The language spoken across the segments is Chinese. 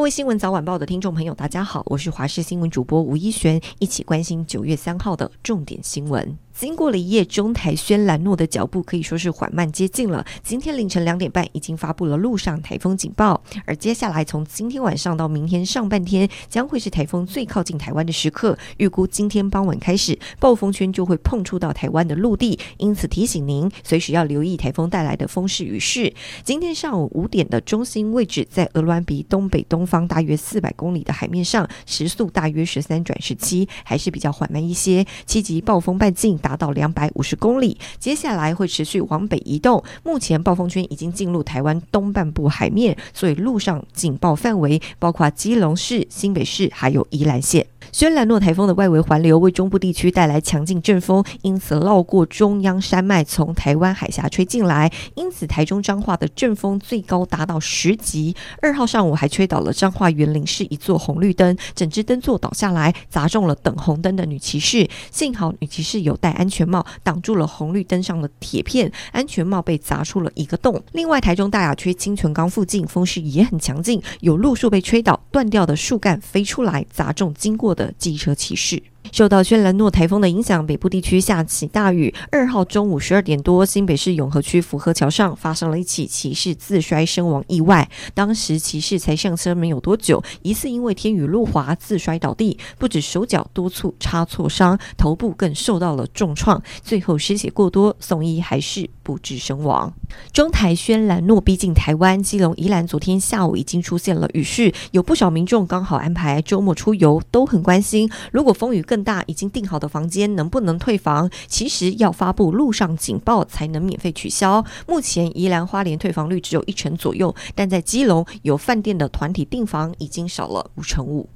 各位新闻早晚报的听众朋友，大家好，我是华视新闻主播吴一璇，一起关心九月三号的重点新闻。经过了一夜，中台轩兰诺的脚步可以说是缓慢接近了。今天凌晨两点半，已经发布了陆上台风警报。而接下来从今天晚上到明天上半天，将会是台风最靠近台湾的时刻。预估今天傍晚开始，暴风圈就会碰触到台湾的陆地，因此提醒您随时要留意台风带来的风势雨势。今天上午五点的中心位置在鹅銮鼻东北东方大约四百公里的海面上，时速大约十三转十七，还是比较缓慢一些。七级暴风半径达达到两百五十公里，接下来会持续往北移动。目前暴风圈已经进入台湾东半部海面，所以路上警报范围包括基隆市、新北市还有宜兰县。轩岚诺台风的外围环流为中部地区带来强劲阵风，因此绕过中央山脉，从台湾海峡吹进来。因此，台中彰化的阵风最高达到十级。二号上午还吹倒了彰化园林市一座红绿灯，整只灯座倒下来，砸中了等红灯的女骑士。幸好女骑士有戴安全帽，挡住了红绿灯上的铁片，安全帽被砸出了一个洞。另外，台中大雅区清泉岗附近风势也很强劲，有路树被吹倒，断掉的树干飞出来，砸中经过的的机车骑士。受到轩岚诺台风的影响，北部地区下起大雨。二号中午十二点多，新北市永和区福和桥上发生了一起骑士自摔身亡意外。当时骑士才上车没有多久，疑似因为天雨路滑自摔倒地，不止手脚多处擦挫伤，头部更受到了重创，最后失血过多，送医还是不治身亡。中台轩岚诺逼近台湾，基隆、宜兰昨天下午已经出现了雨势，有不少民众刚好安排周末出游，都很关心，如果风雨更大，已经订好的房间能不能退房？其实要发布路上警报才能免费取消。目前宜兰花莲退房率只有一成左右，但在基隆有饭店的团体订房已经少了五成五。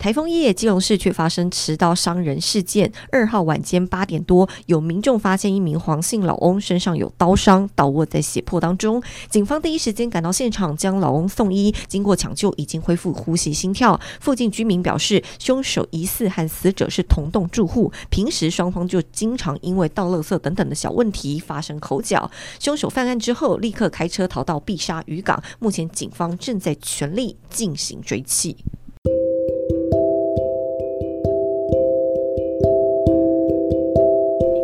台风夜，基隆市却发生持刀伤人事件。二号晚间八点多，有民众发现一名黄姓老翁身上有刀伤，倒卧在血泊当中。警方第一时间赶到现场，将老翁送医。经过抢救，已经恢复呼吸、心跳。附近居民表示，凶手疑似和死者是同栋住户，平时双方就经常因为倒垃圾等等的小问题发生口角。凶手犯案之后，立刻开车逃到碧沙渔港。目前警方正在全力进行追缉。